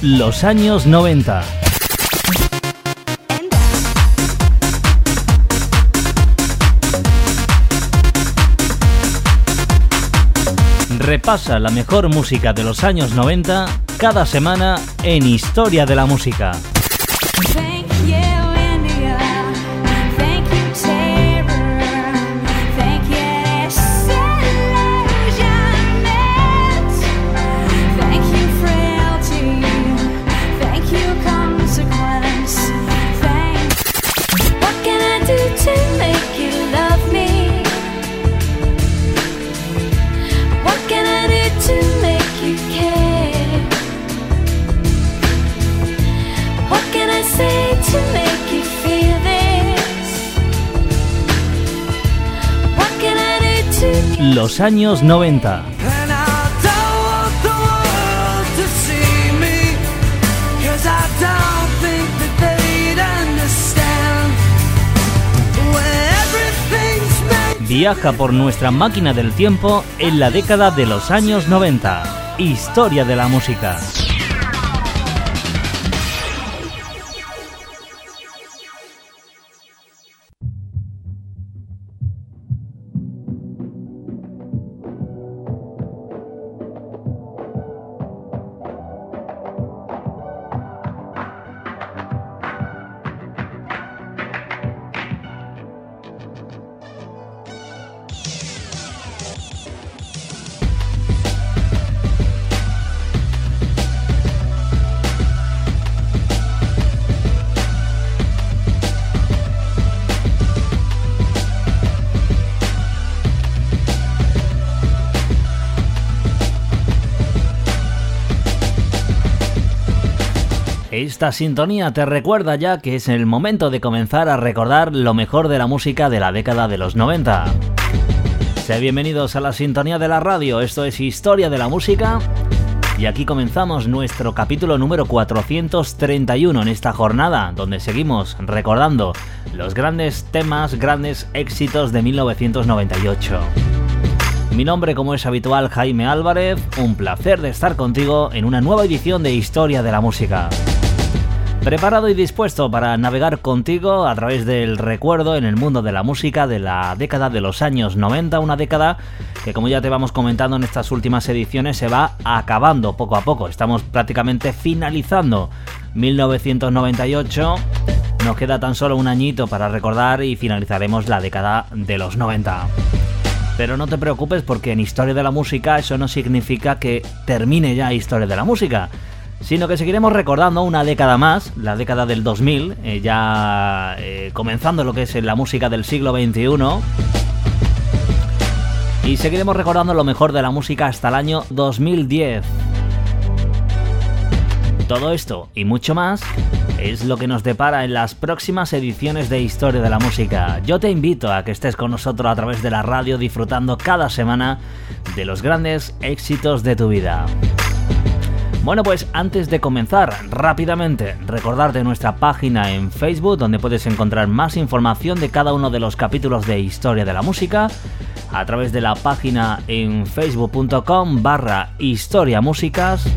Los años 90. Repasa la mejor música de los años 90 cada semana en Historia de la Música. Los años 90. Viaja por nuestra máquina del tiempo en la década de los años 90. Historia de la música. Esta sintonía te recuerda ya que es el momento de comenzar a recordar lo mejor de la música de la década de los 90. Sé bienvenidos a la sintonía de la radio, esto es Historia de la Música y aquí comenzamos nuestro capítulo número 431 en esta jornada donde seguimos recordando los grandes temas, grandes éxitos de 1998. Mi nombre, como es habitual, Jaime Álvarez. Un placer de estar contigo en una nueva edición de Historia de la Música. Preparado y dispuesto para navegar contigo a través del recuerdo en el mundo de la música de la década de los años 90, una década que como ya te vamos comentando en estas últimas ediciones se va acabando poco a poco. Estamos prácticamente finalizando 1998. Nos queda tan solo un añito para recordar y finalizaremos la década de los 90. Pero no te preocupes porque en Historia de la Música eso no significa que termine ya Historia de la Música sino que seguiremos recordando una década más, la década del 2000, eh, ya eh, comenzando lo que es la música del siglo XXI. Y seguiremos recordando lo mejor de la música hasta el año 2010. Todo esto y mucho más es lo que nos depara en las próximas ediciones de Historia de la Música. Yo te invito a que estés con nosotros a través de la radio disfrutando cada semana de los grandes éxitos de tu vida. Bueno, pues antes de comenzar, rápidamente recordarte nuestra página en Facebook donde puedes encontrar más información de cada uno de los capítulos de Historia de la Música a través de la página en facebook.com barra Historia Músicas.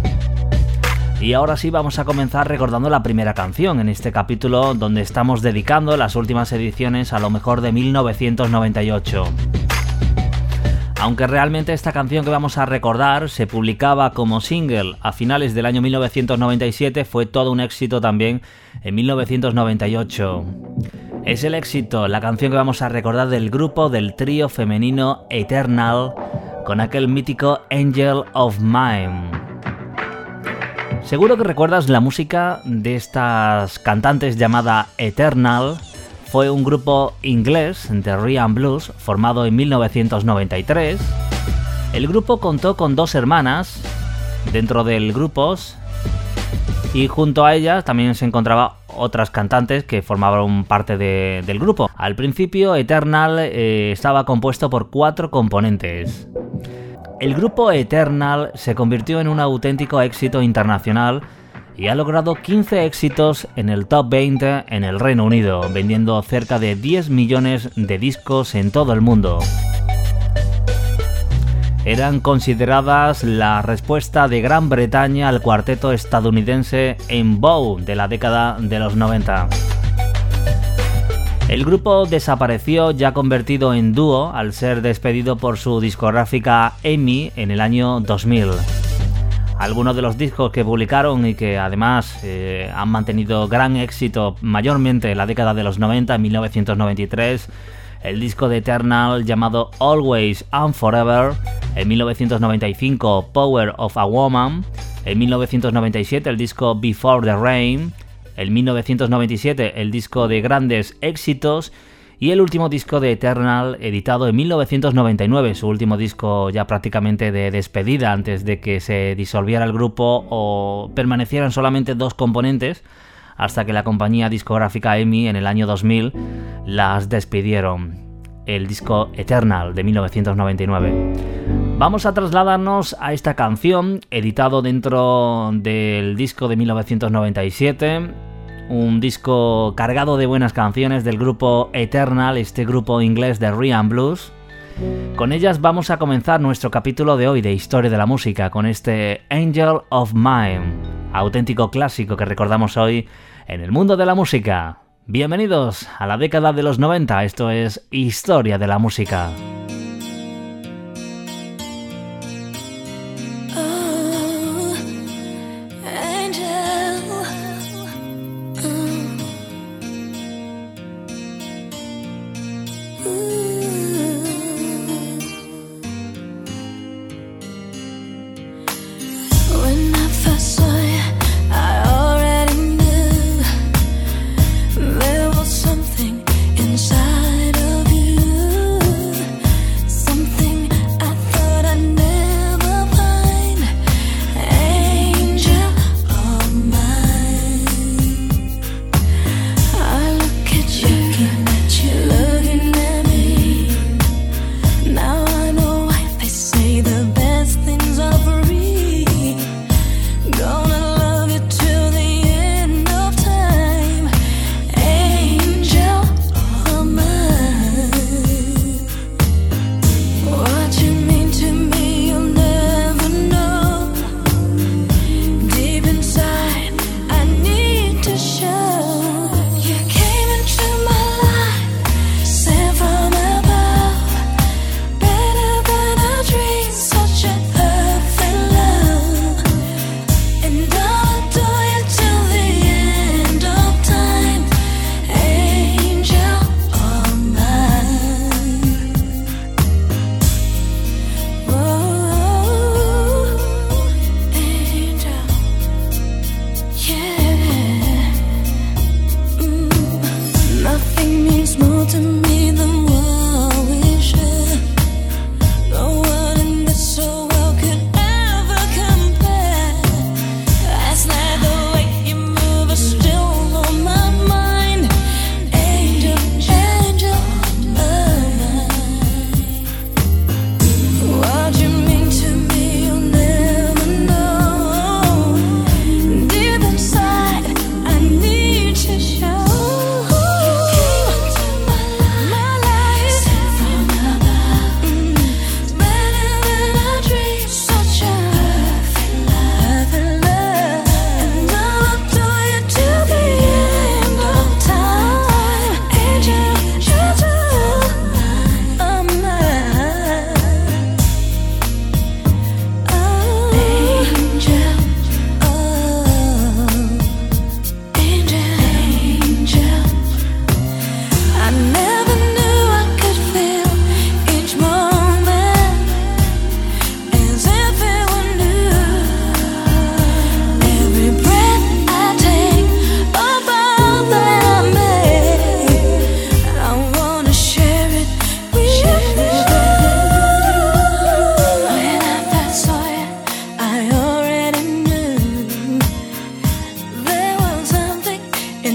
Y ahora sí vamos a comenzar recordando la primera canción en este capítulo donde estamos dedicando las últimas ediciones a lo mejor de 1998. Aunque realmente esta canción que vamos a recordar se publicaba como single a finales del año 1997, fue todo un éxito también en 1998. Es el éxito, la canción que vamos a recordar del grupo del trío femenino Eternal con aquel mítico Angel of Mine. Seguro que recuerdas la música de estas cantantes llamada Eternal. Fue un grupo inglés de Ryan Blues formado en 1993. El grupo contó con dos hermanas dentro del grupo y junto a ellas también se encontraba otras cantantes que formaban parte del grupo. Al principio Eternal eh, estaba compuesto por cuatro componentes. El grupo Eternal se convirtió en un auténtico éxito internacional y ha logrado 15 éxitos en el top 20 en el Reino Unido, vendiendo cerca de 10 millones de discos en todo el mundo. Eran consideradas la respuesta de Gran Bretaña al cuarteto estadounidense en Bow de la década de los 90. El grupo desapareció ya convertido en dúo al ser despedido por su discográfica EMI en el año 2000. Algunos de los discos que publicaron y que además eh, han mantenido gran éxito mayormente en la década de los 90, en 1993, el disco de Eternal llamado Always and Forever, en 1995 Power of a Woman, en 1997 el disco Before the Rain, en 1997 el disco de grandes éxitos y el último disco de Eternal editado en 1999, su último disco ya prácticamente de despedida antes de que se disolviera el grupo o permanecieran solamente dos componentes hasta que la compañía discográfica EMI en el año 2000 las despidieron. El disco Eternal de 1999. Vamos a trasladarnos a esta canción, editado dentro del disco de 1997, un disco cargado de buenas canciones del grupo Eternal, este grupo inglés de Ryan Blues. Con ellas vamos a comenzar nuestro capítulo de hoy de Historia de la Música, con este Angel of Mine, auténtico clásico que recordamos hoy en el mundo de la música. Bienvenidos a la década de los 90, esto es Historia de la Música.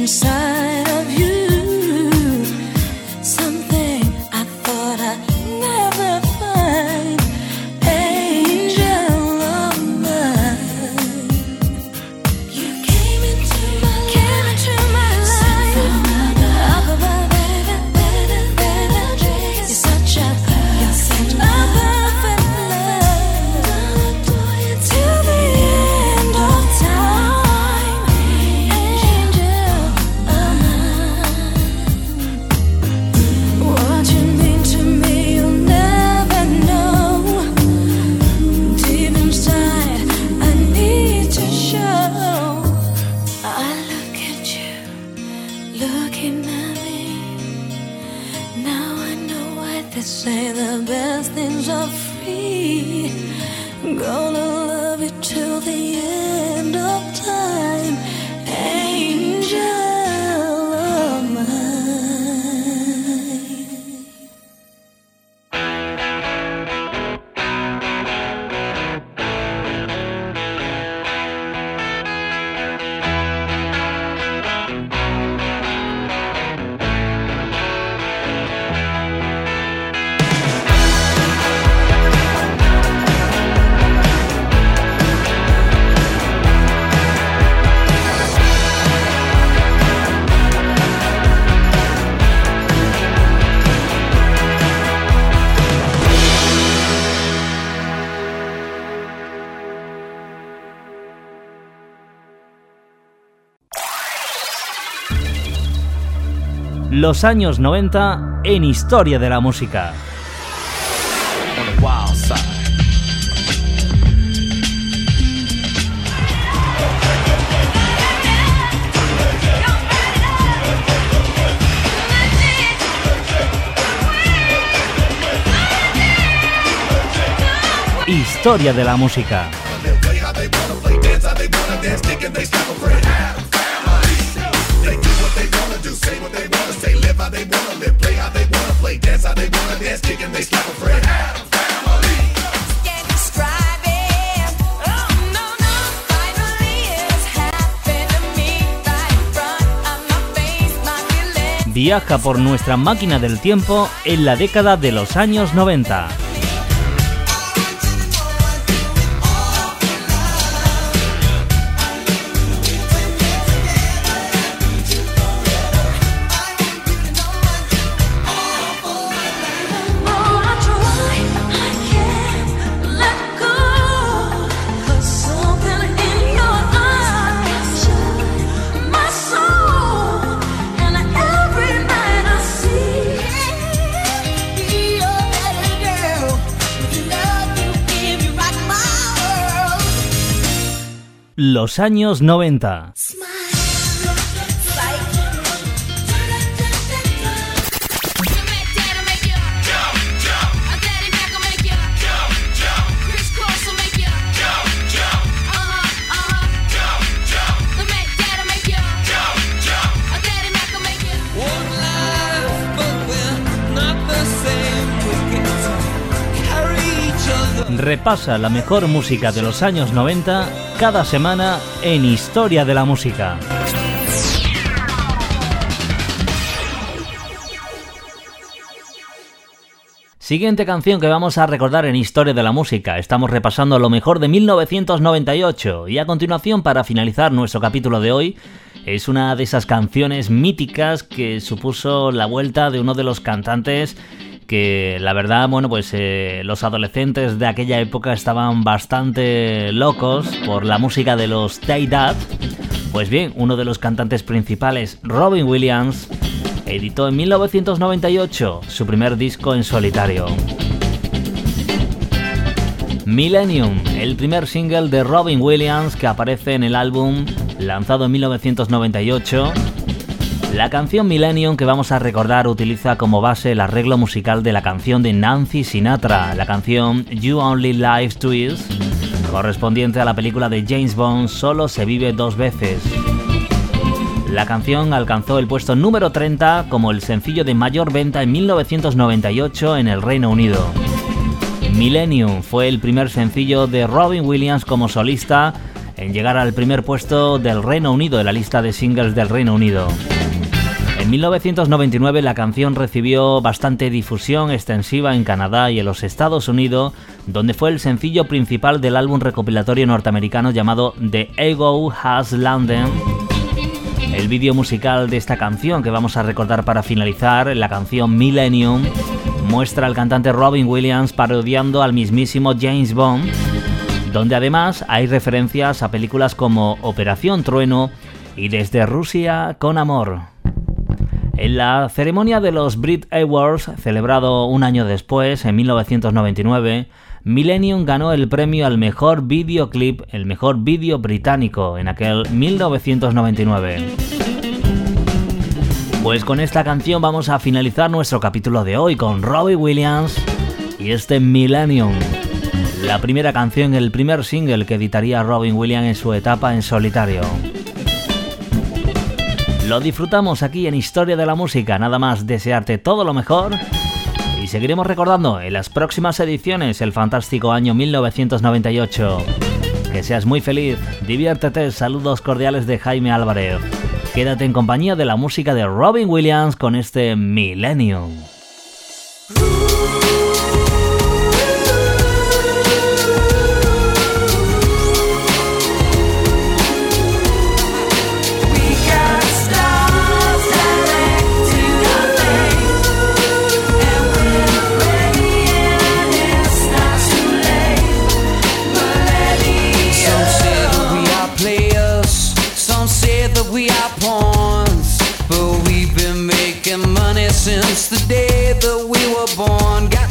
inside. Los años 90 en historia de la música. Historia de la música. Viaja por nuestra máquina del tiempo en la década de los años 90. Los años 90. repasa la mejor música de los años 90 cada semana en Historia de la Música. Siguiente canción que vamos a recordar en Historia de la Música. Estamos repasando lo mejor de 1998 y a continuación para finalizar nuestro capítulo de hoy es una de esas canciones míticas que supuso la vuelta de uno de los cantantes que la verdad, bueno, pues eh, los adolescentes de aquella época estaban bastante locos por la música de los Dad. Pues bien, uno de los cantantes principales, Robin Williams, editó en 1998 su primer disco en solitario. Millennium, el primer single de Robin Williams que aparece en el álbum lanzado en 1998 la canción Millennium que vamos a recordar utiliza como base el arreglo musical de la canción de Nancy Sinatra, la canción You Only Live Twice, correspondiente a la película de James Bond Solo se vive dos veces. La canción alcanzó el puesto número 30 como el sencillo de mayor venta en 1998 en el Reino Unido. Millennium fue el primer sencillo de Robin Williams como solista en llegar al primer puesto del Reino Unido de la lista de singles del Reino Unido. En 1999 la canción recibió bastante difusión extensiva en Canadá y en los Estados Unidos, donde fue el sencillo principal del álbum recopilatorio norteamericano llamado The Ego Has Landed. El vídeo musical de esta canción que vamos a recordar para finalizar, la canción Millennium, muestra al cantante Robin Williams parodiando al mismísimo James Bond, donde además hay referencias a películas como Operación Trueno y Desde Rusia con Amor. En la ceremonia de los Brit Awards, celebrado un año después, en 1999, Millennium ganó el premio al mejor videoclip, el mejor vídeo británico, en aquel 1999. Pues con esta canción vamos a finalizar nuestro capítulo de hoy con Robbie Williams y este Millennium, la primera canción, el primer single que editaría Robin Williams en su etapa en solitario. Lo disfrutamos aquí en Historia de la Música, nada más desearte todo lo mejor y seguiremos recordando en las próximas ediciones el fantástico año 1998. Que seas muy feliz, diviértete, saludos cordiales de Jaime Álvarez. Quédate en compañía de la música de Robin Williams con este Millennium. horns. But we've been making money since the day that we were born. Got